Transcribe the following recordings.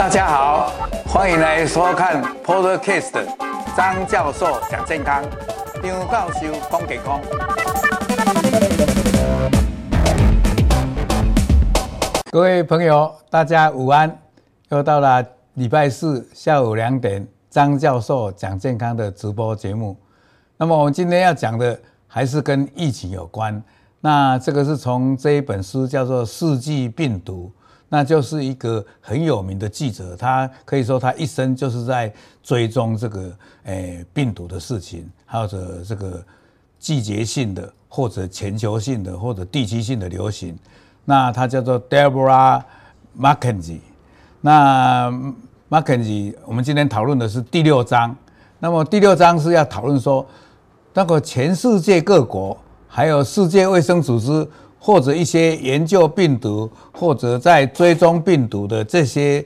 大家好，欢迎来收看 Podcast 张教授讲健康，张教授讲健康。各位朋友，大家午安，又到了礼拜四下午两点，张教授讲健康的直播节目。那么我们今天要讲的还是跟疫情有关。那这个是从这一本书叫做《世纪病毒》，那就是一个很有名的记者，他可以说他一生就是在追踪这个诶病毒的事情，或者这个季节性的，或者全球性的，或者地区性的流行。那他叫做 Deborah Mackenzie。那 Mackenzie，我们今天讨论的是第六章。那么第六章是要讨论说，那个全世界各国。还有世界卫生组织或者一些研究病毒或者在追踪病毒的这些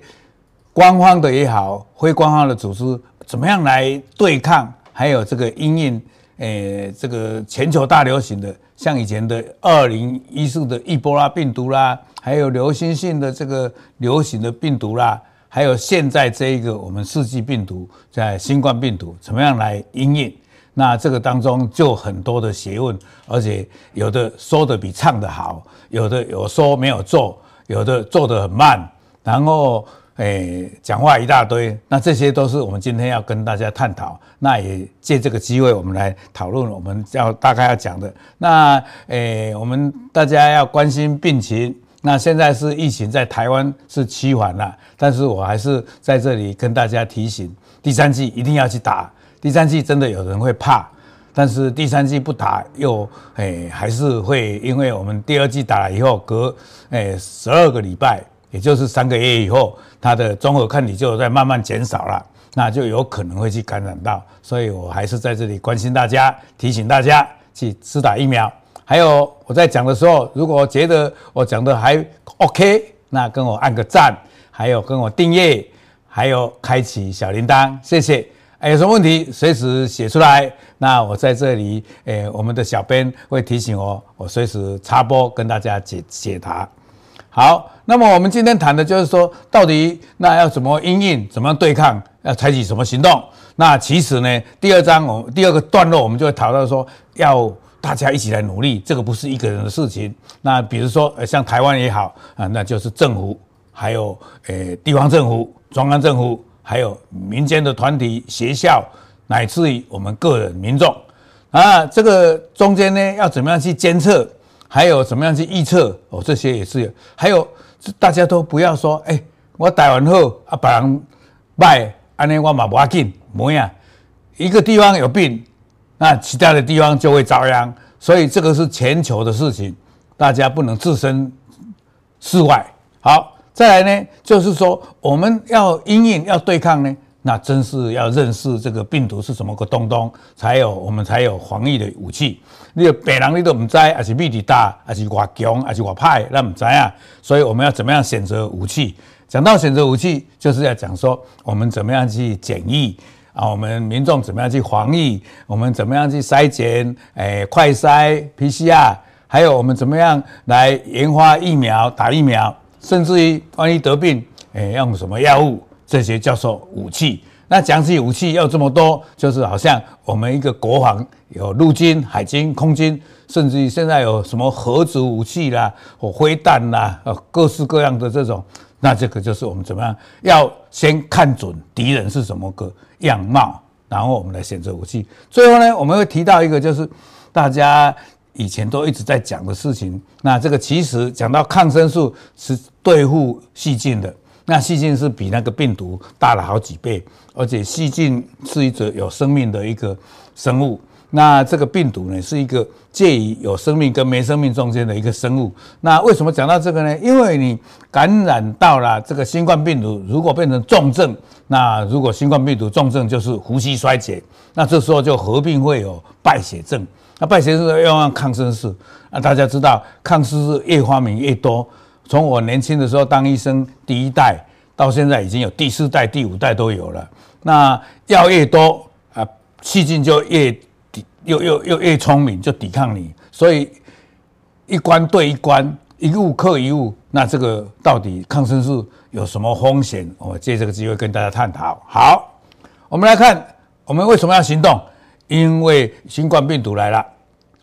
官方的也好，非官方的组织，怎么样来对抗？还有这个因应，诶，这个全球大流行的，像以前的二零一四的伊波拉病毒啦，还有流行性的这个流行的病毒啦，还有现在这一个我们世纪病毒在新冠病毒，怎么样来因应？那这个当中就很多的学问，而且有的说的比唱的好，有的有说没有做，有的做得很慢，然后诶讲话一大堆，那这些都是我们今天要跟大家探讨。那也借这个机会，我们来讨论我们要大概要讲的。那诶我们大家要关心病情。那现在是疫情在台湾是趋缓了，但是我还是在这里跟大家提醒，第三剂一定要去打。第三剂真的有人会怕，但是第三剂不打又诶还是会，因为我们第二剂打了以后，隔诶十二个礼拜，也就是三个月以后，它的综合抗体就在慢慢减少了，那就有可能会去感染到，所以我还是在这里关心大家，提醒大家去施打疫苗。还有我在讲的时候，如果觉得我讲的还 OK，那跟我按个赞，还有跟我订阅，还有开启小铃铛，谢谢。有什么问题随时写出来，那我在这里，诶，我们的小编会提醒我，我随时插播跟大家解解答。好，那么我们今天谈的就是说，到底那要怎么应应，怎么样对抗，要采取什么行动？那其实呢，第二章我第二个段落我们就会讨论说，要大家一起来努力，这个不是一个人的事情。那比如说，像台湾也好啊，那就是政府，还有诶地方政府、中央政府。还有民间的团体、学校，乃至于我们个人民众，啊，这个中间呢，要怎么样去监测，还有怎么样去预测哦，这些也是有。还有大家都不要说，哎，我打完后啊，把人卖，安尼我嘛不要紧，没呀。一个地方有病，那其他的地方就会遭殃，所以这个是全球的事情，大家不能置身事外。好。再来呢，就是说我们要因应要对抗呢，那真是要认识这个病毒是什么个东东，才有我们才有防疫的武器。你别人你都不知，还是秘密大，还是外强，还是外派，那不知啊。所以我们要怎么样选择武器？讲到选择武器，就是要讲说我们怎么样去检疫啊，我们民众怎么样去防疫，我们怎么样去筛检，诶、快筛 PCR，还有我们怎么样来研发疫苗，打疫苗。甚至于万一得病，诶，用什么药物？这些叫做武器。那讲起武器要这么多，就是好像我们一个国防有陆军、海军、空军，甚至于现在有什么核子武器啦、或飞弹啦，呃，各式各样的这种。那这个就是我们怎么样？要先看准敌人是什么个样貌，然后我们来选择武器。最后呢，我们会提到一个，就是大家。以前都一直在讲的事情，那这个其实讲到抗生素是对付细菌的，那细菌是比那个病毒大了好几倍，而且细菌是一种有生命的一个生物，那这个病毒呢是一个介于有生命跟没生命中间的一个生物。那为什么讲到这个呢？因为你感染到了这个新冠病毒，如果变成重症，那如果新冠病毒重症就是呼吸衰竭，那这时候就合并会有败血症。那败血症要用抗生素，啊，大家知道抗生素越发明越多。从我年轻的时候当医生，第一代到现在已经有第四代、第五代都有了。那药越多啊，细菌就越抵，又又又越聪明，就抵抗你。所以一关对一关，一物克一物。那这个到底抗生素有什么风险？我借这个机会跟大家探讨。好，我们来看，我们为什么要行动？因为新冠病毒来了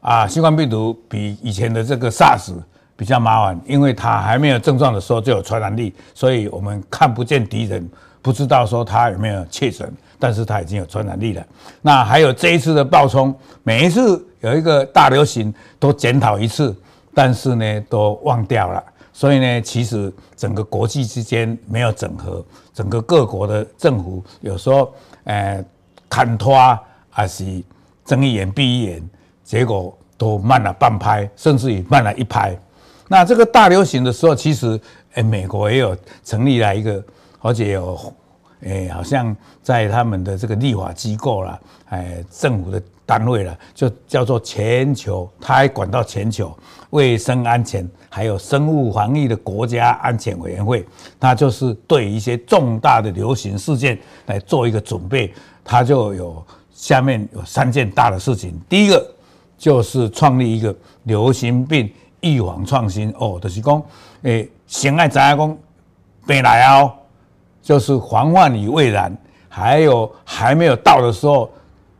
啊！新冠病毒比以前的这个 SARS 比较麻烦，因为它还没有症状的时候就有传染力，所以我们看不见敌人，不知道说它有没有确诊，但是它已经有传染力了。那还有这一次的暴冲，每一次有一个大流行都检讨一次，但是呢都忘掉了。所以呢，其实整个国际之间没有整合，整个各国的政府有时候呃砍拖还是睁一眼闭一眼，结果都慢了半拍，甚至于慢了一拍。那这个大流行的时候，其实诶美国也有成立了一个，而且有诶好像在他们的这个立法机构啦，诶政府的单位啦，就叫做全球，他还管到全球卫生安全还有生物防疫的国家安全委员会，他就是对一些重大的流行事件来做一个准备，他就有。下面有三件大的事情，第一个就是创立一个流行病预防创新哦，就是讲，诶，先爱知影讲病来哦，就是防患于未然，还有还没有到的时候，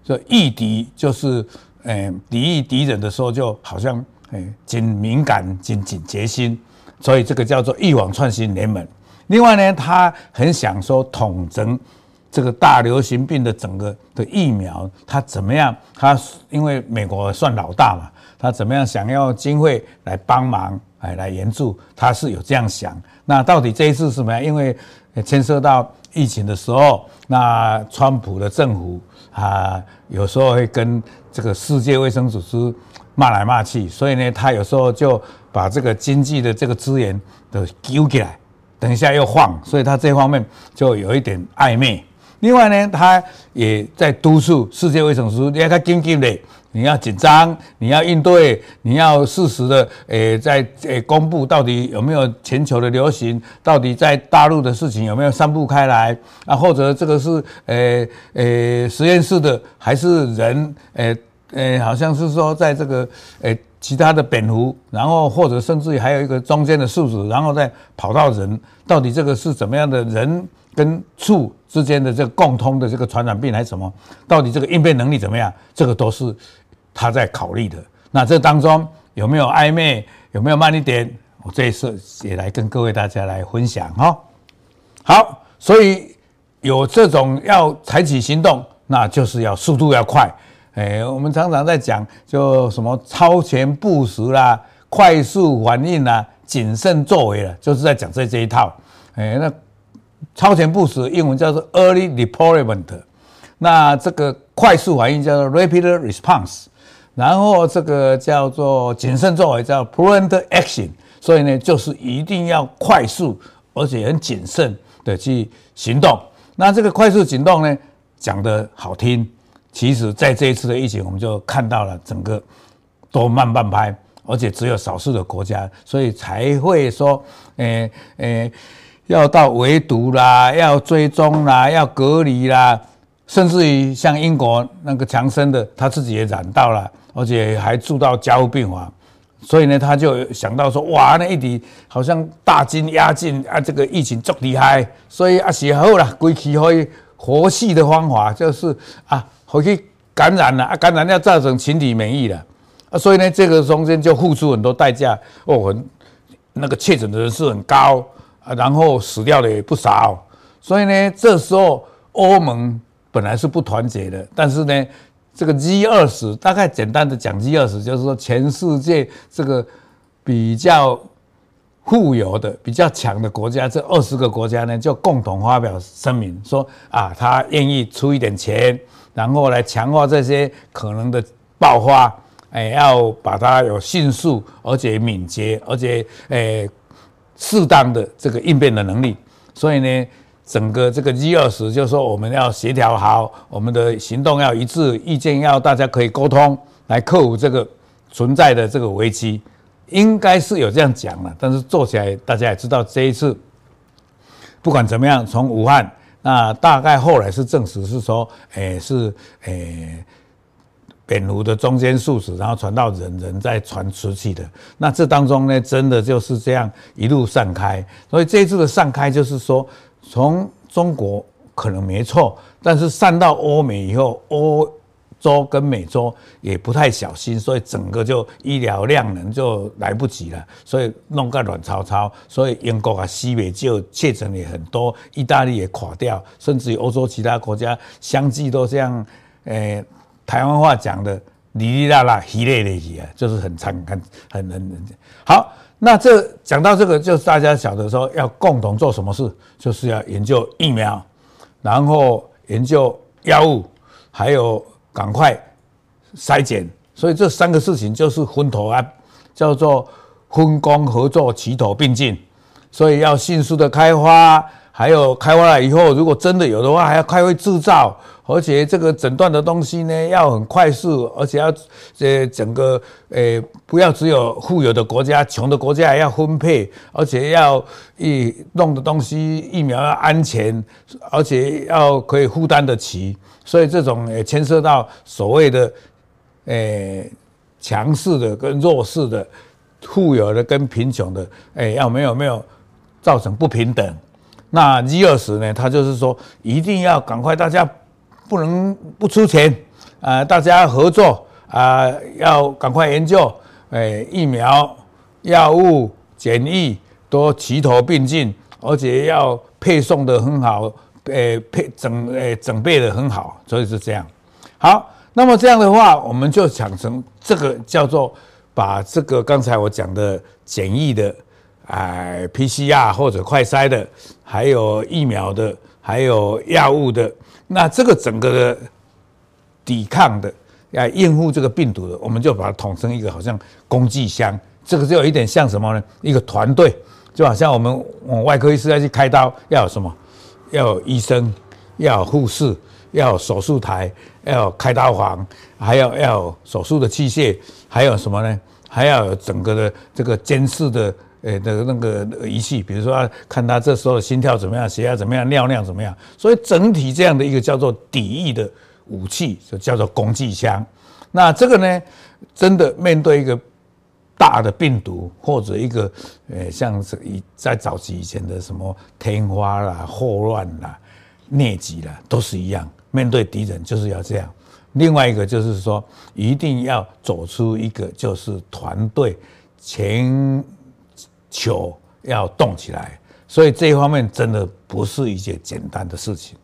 就御敌，就是诶抵御敌人的时候，就好像诶警敏感、警警觉心，所以这个叫做预防创新联盟。另外呢，他很想说统整。这个大流行病的整个的疫苗，它怎么样？它因为美国算老大嘛，它怎么样想要经费来帮忙，哎，来援助，它是有这样想。那到底这一次是什么样？因为牵涉到疫情的时候，那川普的政府啊，有时候会跟这个世界卫生组织骂来骂去，所以呢，他有时候就把这个经济的这个资源都丢起来，等一下又放，所以他这方面就有一点暧昧。另外呢，他也在督促世界卫生组织，你要他紧的，你要紧张，你要应对，你要适时的，诶、在诶、公布到底有没有全球的流行，到底在大陆的事情有没有散布开来啊？或者这个是诶诶、实验室的，还是人？诶、诶、好像是说在这个诶、其他的蝙蝠，然后或者甚至于还有一个中间的宿主，然后再跑到人，到底这个是怎么样的人？跟畜之间的这个共通的这个传染病还是什么？到底这个应变能力怎么样？这个都是他在考虑的。那这当中有没有暧昧？有没有慢一点？我这一次也来跟各位大家来分享哈。好，所以有这种要采取行动，那就是要速度要快。哎，我们常常在讲，就什么超前部署啦、快速反应啦、谨慎作为了，就是在讲这这一套。哎，那。超前部署英文叫做 early deployment，那这个快速反应叫做 rapid response，然后这个叫做谨慎作为叫 prudent action，所以呢，就是一定要快速而且很谨慎的去行动。那这个快速行动呢，讲得好听，其实在这一次的疫情，我们就看到了整个都慢半拍，而且只有少数的国家，所以才会说，诶诶。要到围堵啦，要追踪啦，要隔离啦，甚至于像英国那个强生的，他自己也染到了，而且还住到加护病房，所以呢，他就想到说，哇，那一底好像大军压境啊，这个疫情足厉害，所以啊，时候了，归期可以活系的方法就是啊，回去感染了啊，感染要造成群体免疫了啊，所以呢，这个中间就付出很多代价哦，很那个确诊的人数很高。啊，然后死掉的也不少，所以呢，这时候欧盟本来是不团结的，但是呢，这个 G 二十大概简单的讲，G 二十就是说全世界这个比较富有的、比较强的国家，这二十个国家呢，就共同发表声明说啊，他愿意出一点钱，然后来强化这些可能的爆发，哎，要把它有迅速而且敏捷，而且哎。适当的这个应变的能力，所以呢，整个这个 G 二十就是说我们要协调好，我们的行动要一致，意见要大家可以沟通，来克服这个存在的这个危机，应该是有这样讲了。但是做起来，大家也知道这一次不管怎么样，从武汉那大概后来是证实是说，诶是诶蝙蝠的中间宿主，然后传到人，人再传出去的。那这当中呢，真的就是这样一路散开。所以这一次的散开，就是说从中国可能没错，但是散到欧美以后，欧洲跟美洲也不太小心，所以整个就医疗量能就来不及了，所以弄个乱糟糟。所以英国啊、西美就确诊也很多，意大利也垮掉，甚至于欧洲其他国家相继都这样，诶。台湾话讲的哩哩啦啦，稀咧咧去啊，就是很惨，很很很好。那这讲到这个，就是大家晓得说要共同做什么事，就是要研究疫苗，然后研究药物，还有赶快筛检。所以这三个事情就是分头啊，叫做分工合作，齐头并进。所以要迅速的开花。还有开发了以后，如果真的有的话，还要开会制造，而且这个诊断的东西呢，要很快速，而且要这整个诶不要只有富有的国家，穷的国家还要分配，而且要一弄的东西疫苗要安全，而且要可以负担得起，所以这种也牵涉到所谓的诶强势的跟弱势的，富有的跟贫穷的，诶要没有没有造成不平等。那 G20 呢？他就是说，一定要赶快，大家不能不出钱啊、呃！大家合作啊、要赶快研究，诶，疫苗、药物、检疫都齐头并进，而且要配送的很好，诶，配整诶整备的很好，所以是这样。好，那么这样的话，我们就想成这个叫做把这个刚才我讲的检疫的。哎，PCR 或者快筛的，还有疫苗的，还有药物的，那这个整个的抵抗的，要应付这个病毒的，我们就把它统称一个好像工具箱。这个就有一点像什么呢？一个团队，就好像我们我外科医师要去开刀，要有什么？要有医生，要有护士，要有手术台，要有开刀房，还要要有手术的器械，还有什么呢？还要有整个的这个监视的。诶的那个仪器，比如说看他这时候的心跳怎么样，血压怎么样，尿量怎么样，所以整体这样的一个叫做抵御的武器，就叫做工具箱。那这个呢，真的面对一个大的病毒，或者一个诶像是以在早期以前的什么天花啦、霍乱啦、疟疾啦，都是一样，面对敌人就是要这样。另外一个就是说，一定要走出一个就是团队前。球要动起来，所以这一方面真的不是一件简单的事情。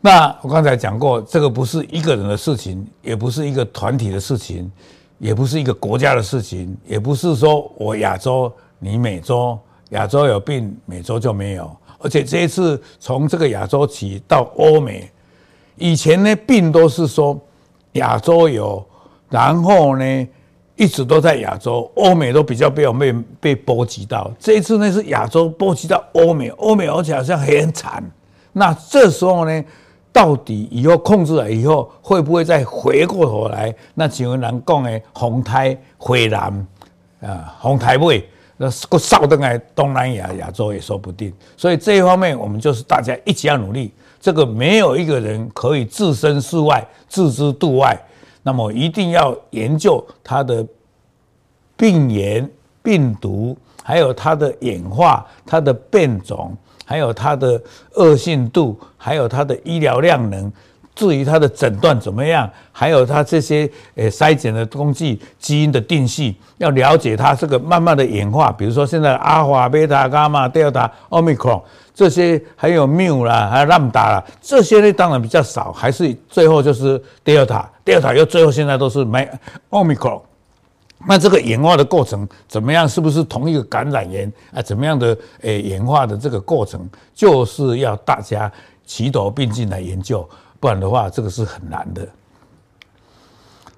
那我刚才讲过，这个不是一个人的事情，也不是一个团体的事情，也不是一个国家的事情，也不是说我亚洲你美洲，亚洲有病，美洲就没有。而且这一次从这个亚洲起到欧美，以前呢病都是说亚洲有，然后呢。一直都在亚洲，欧美都比较没有被被波及到。这一次呢是亚洲波及到欧美，欧美而且好像很惨。那这时候呢，到底以后控制了以后，会不会再回过头来？那请问人讲的红台回南啊，红台尾，那个扫登来东南亚亚洲也说不定。所以这一方面，我们就是大家一起要努力。这个没有一个人可以置身事外，置之度外。那么一定要研究它的病原、病毒，还有它的演化、它的变种，还有它的恶性度，还有它的医疗量能。至于它的诊断怎么样，还有它这些呃筛检的工具、基因的定序，要了解它这个慢慢的演化。比如说现在阿尔法、贝塔、伽马、德尔塔、奥密克戎。这些还有缪啦，还有兰姆达啦，这些呢当然比较少，还是最后就是德尔塔，德尔塔又最后现在都是没奥密克戎。那这个演化的过程怎么样？是不是同一个感染源啊？怎么样的诶演化的这个过程，就是要大家齐头并进来研究，不然的话这个是很难的。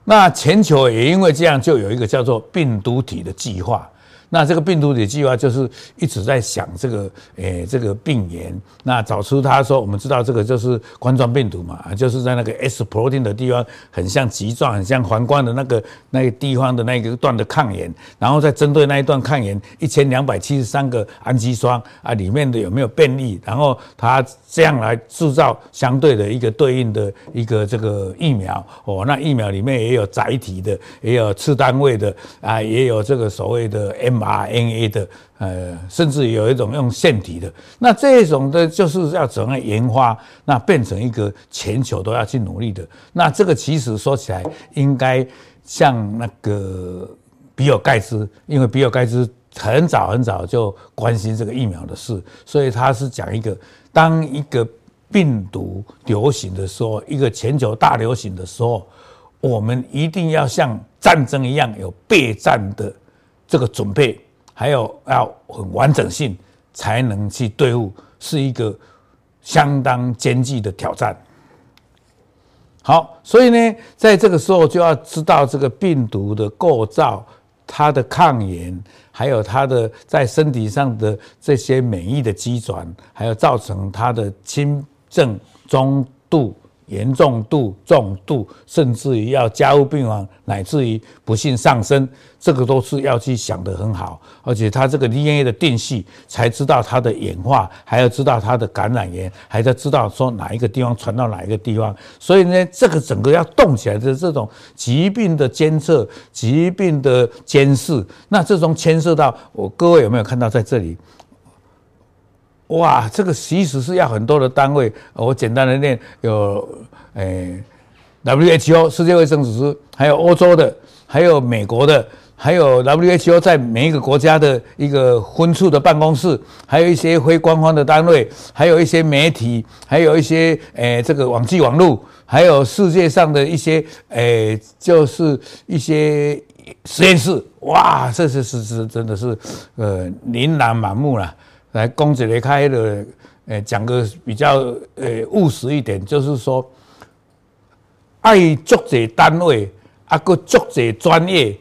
那全球也因为这样，就有一个叫做病毒体的计划。那这个病毒的计划就是一直在想这个，诶、这个病原。那找出他说，我们知道这个就是冠状病毒嘛，就是在那个 S protein 的地方，很像棘状，很像皇冠的那个那个地方的那个段的抗原，然后再针对那一段抗原，一千两百七十三个氨基酸啊，里面的有没有变异，然后它这样来制造相对的一个对应的一个这个疫苗哦，那疫苗里面也有载体的，也有次单位的啊，也有这个所谓的 M mRNA 的，呃，甚至有一种用腺体的，那这种的就是要怎样研发，那变成一个全球都要去努力的。那这个其实说起来，应该像那个比尔盖茨，因为比尔盖茨很早很早就关心这个疫苗的事，所以他是讲一个，当一个病毒流行的时候，一个全球大流行的时候，我们一定要像战争一样有备战的这个准备。还有要很完整性才能去对付，是一个相当艰巨的挑战。好，所以呢，在这个时候就要知道这个病毒的构造、它的抗原，还有它的在身体上的这些免疫的机转，还有造成它的轻症、中度。严重度、重度，甚至于要加入病房，乃至于不幸丧生，这个都是要去想得很好。而且它这个 DNA 的定序，才知道它的演化，还要知道它的感染源，还要知道说哪一个地方传到哪一个地方。所以呢，这个整个要动起来的这种疾病的监测、疾病的监视，那这种牵涉到我各位有没有看到在这里？哇，这个其实是要很多的单位。我简单的念，有诶，WHO 世界卫生组织，还有欧洲的，还有美国的，还有 WHO 在每一个国家的一个分处的办公室，还有一些非官方的单位，还有一些媒体，还有一些诶，这个网际网络，还有世界上的一些诶，就是一些实验室。哇，这是是是真的是呃，琳琅满目了。来，公子雷开的，诶，讲个比较诶务实一点，就是说，爱足者单位，啊个足者专业，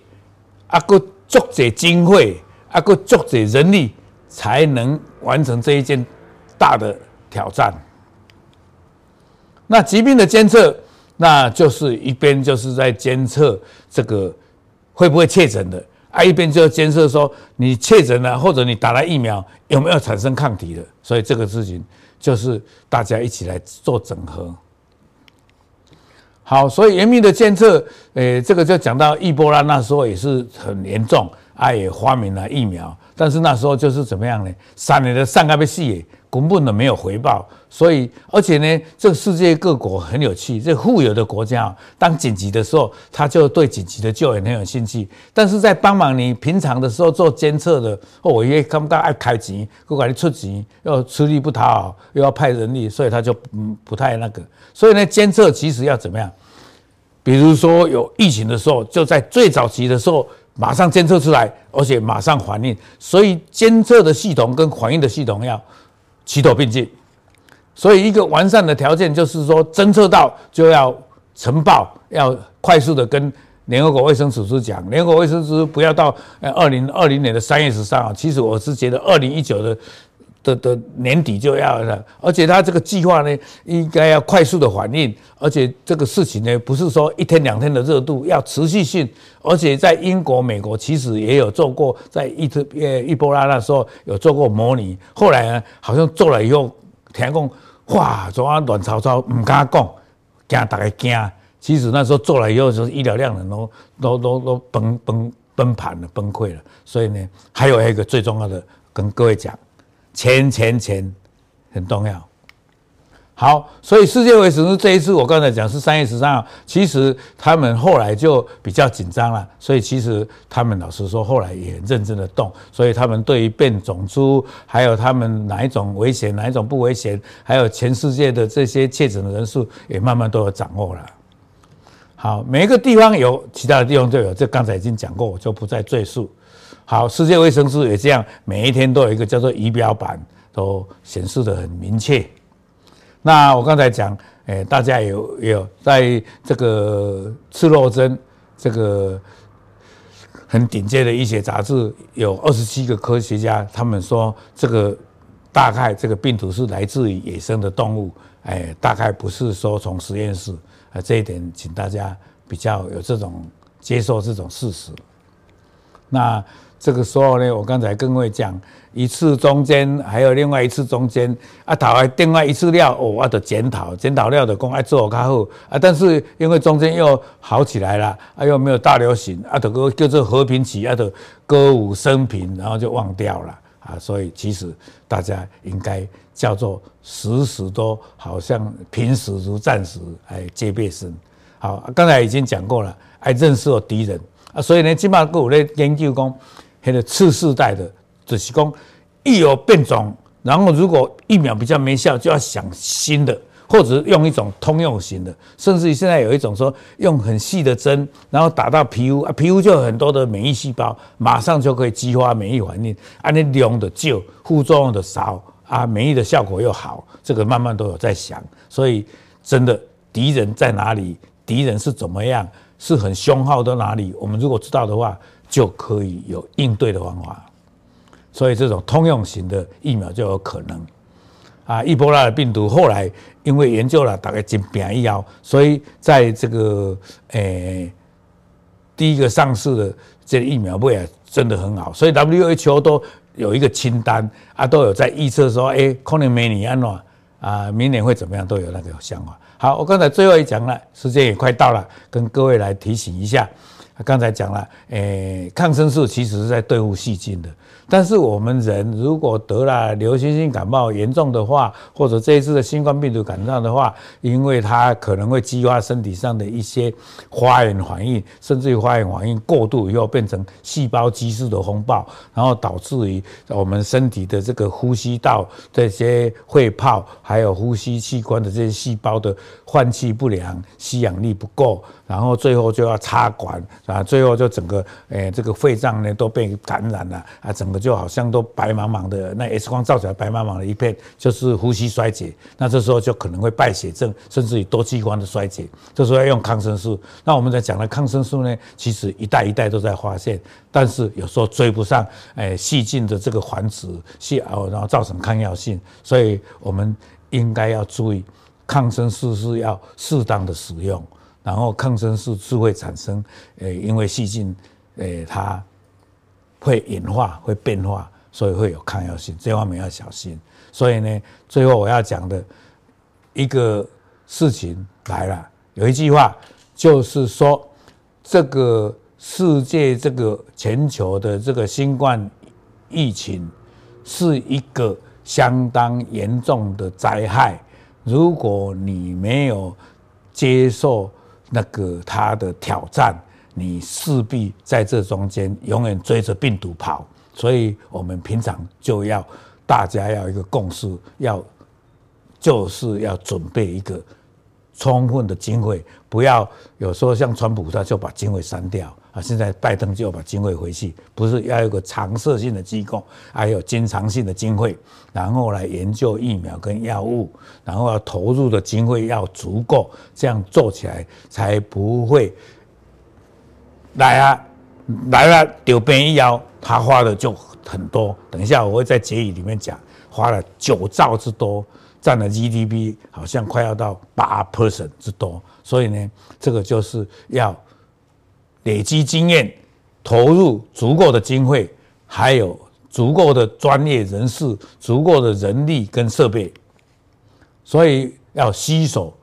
啊个足者经费，啊个足者人力，才能完成这一件大的挑战。那疾病的监测，那就是一边就是在监测这个会不会确诊的。啊，一边就要监测说你确诊了，或者你打了疫苗有没有产生抗体的，所以这个事情就是大家一起来做整合。好，所以严密的监测，诶，这个就讲到伊波拉那时候也是很严重，啊，也发明了疫苗，但是那时候就是怎么样呢？三年的上个被戏。根本的没有回报，所以而且呢，这个世界各国很有趣，这富有的国家，当紧急的时候，他就对紧急的救援很有兴趣。但是在帮忙你平常的时候做监测的，哦，我也看不到爱开钱，不管你出钱又吃力不讨好，又要派人力，所以他就嗯不太那个。所以呢，监测其实要怎么样？比如说有疫情的时候，就在最早期的时候马上监测出来，而且马上反应。所以监测的系统跟反应的系统要。齐头并进，所以一个完善的条件就是说，侦测到就要呈报，要快速的跟联合国卫生组织讲。联合国卫生组织不要到二零二零年的三月十三号，其实我是觉得二零一九的的的年底就要了。而且他这个计划呢，应该要快速的反应，而且这个事情呢，不是说一天两天的热度，要持续性。而且在英国、美国其实也有做过，在伊特呃伊波拉那时候有做过模拟。后来呢，好像做了以后，听讲哇，怎啊乱糟糟，唔敢讲，惊大家惊。其实那时候做了以后，就是医疗量能都都都都崩崩崩盘了，崩溃了。所以呢，还有一个最重要的，跟各位讲，钱钱钱很重要。好，所以世界卫生组织这一次，我刚才讲是三月十三号，其实他们后来就比较紧张了，所以其实他们老实说，后来也认真的动，所以他们对于变种株，还有他们哪一种危险，哪一种不危险，还有全世界的这些确诊的人数，也慢慢都有掌握了。好，每一个地方有，其他的地方就有，这刚才已经讲过，我就不再赘述。好，世界卫生组织也这样，每一天都有一个叫做仪表板，都显示得很明确。那我刚才讲，诶、大家有有在这个刺肉针这个很顶尖的医学杂志，有二十七个科学家，他们说这个大概这个病毒是来自于野生的动物，哎，大概不是说从实验室啊，这一点请大家比较有这种接受这种事实。那这个时候呢，我刚才跟各位讲，一次中间还有另外一次中间啊，讨完另外一次料哦，我的检讨，检讨料的工爱做较好啊，但是因为中间又好起来了，啊又没有大流行啊，得个叫做和平期啊，的歌舞升平，然后就忘掉了啊，所以其实大家应该叫做时时都好像平时如战时，哎戒备生。好，刚才已经讲过了，爱认识了敌人。所以呢，起码各有咧研究讲，迄个次世代的，就是讲一有变种，然后如果疫苗比较没效，就要想新的，或者用一种通用型的，甚至于现在有一种说用很细的针，然后打到皮肤啊，皮肤就有很多的免疫细胞，马上就可以激发免疫反应，啊，你量的少，副作用的少，啊，免疫的效果又好，这个慢慢都有在想，所以真的敌人在哪里，敌人是怎么样？是很凶悍的哪里？我们如果知道的话，就可以有应对的方法。所以这种通用型的疫苗就有可能。啊，伊波拉的病毒后来因为研究了大概几百亿药，所以在这个诶、第一个上市的这个疫苗不也真的很好。所以 WHO 都有一个清单啊，都有在预测说，哎、欸，可能明年安怎啊，明年会怎么样，都有那个想法。好，我刚才最后一讲了，时间也快到了，跟各位来提醒一下。刚才讲了，诶、抗生素其实是在对付细菌的。但是我们人如果得了流行性感冒严重的话，或者这一次的新冠病毒感染的话，因为它可能会激发身体上的一些发炎反应，甚至于发炎反应过度以后变成细胞激素的风暴，然后导致于我们身体的这个呼吸道这些肺泡，还有呼吸器官的这些细胞的换气不良、吸氧力不够，然后最后就要插管啊，最后就整个诶、这个肺脏呢都被感染了啊，整个。就好像都白茫茫的，那 X 光照起来白茫茫的一片，就是呼吸衰竭。那这时候就可能会败血症，甚至于多器官的衰竭。这时候要用抗生素。那我们在讲的抗生素呢，其实一代一代都在发现，但是有时候追不上，哎，细菌的这个繁殖，细哦，然后造成抗药性。所以我们应该要注意，抗生素是要适当的使用。然后抗生素是会产生，呃，因为细菌，呃，它。会演化，会变化，所以会有抗药性，这方面要小心。所以呢，最后我要讲的一个事情来了，有一句话就是说，这个世界、这个全球的这个新冠疫情是一个相当严重的灾害。如果你没有接受那个他的挑战，你势必在这中间永远追着病毒跑，所以我们平常就要大家要一个共识，要就是要准备一个充分的经费，不要有时候像川普他就把经费删掉。啊，现在拜登就要把经费回去，不是要有一个常设性的机构，还有经常性的经费，然后来研究疫苗跟药物，然后要投入的经费要足够，这样做起来才不会。来啊，来了，丢边一摇，他花的就很多。等一下我会在结语里面讲，花了九兆之多，占了 GDP 好像快要到八 percent 之多。所以呢，这个就是要累积经验，投入足够的经费，还有足够的专业人士、足够的人力跟设备。所以要携手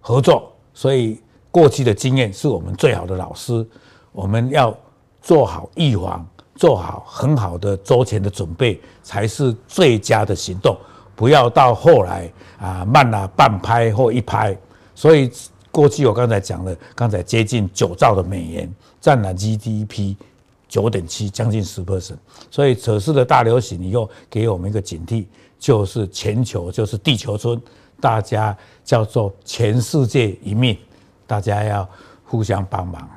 合作。所以过去的经验是我们最好的老师。我们要做好预防，做好很好的周前的准备，才是最佳的行动。不要到后来啊，慢了半拍或一拍。所以过去我刚才讲了，刚才接近九兆的美元，占了 GDP 九点七，将近十 percent。所以此次的大流行以后，给我们一个警惕，就是全球，就是地球村，大家叫做全世界一命，大家要互相帮忙。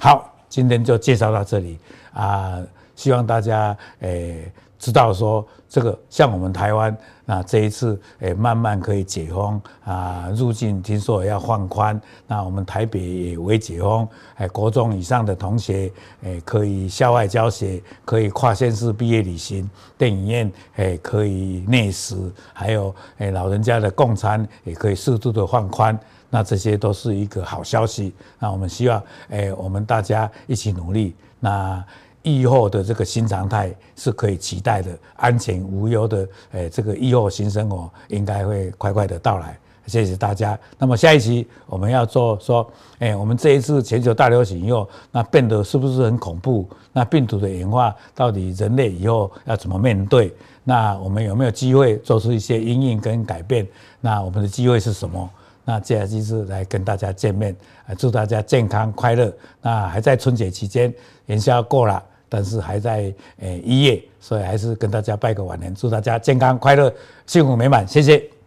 好，今天就介绍到这里啊！希望大家诶知道说，这个像我们台湾，那这一次诶慢慢可以解封啊，入境听说要放宽，那我们台北也微解封，诶国中以上的同学诶可以校外教学，可以跨县市毕业旅行，电影院诶可以内食，还有诶老人家的共餐也可以适度的放宽，那这些都是一个好消息。那我们希望诶我们大家一起努力，那。疫后的这个新常态是可以期待的，安全无忧的，诶，这个疫后新生活应该会快快的到来。谢谢大家。那么下一期我们要做说，诶，我们这一次全球大流行以后，那变得是不是很恐怖？那病毒的演化到底人类以后要怎么面对？那我们有没有机会做出一些因应跟改变？那我们的机会是什么？那接下来就是来跟大家见面，祝大家健康快乐。那还在春节期间，元宵过了，但是还在诶一月，所以还是跟大家拜个晚年，祝大家健康快乐、幸福美满。谢谢。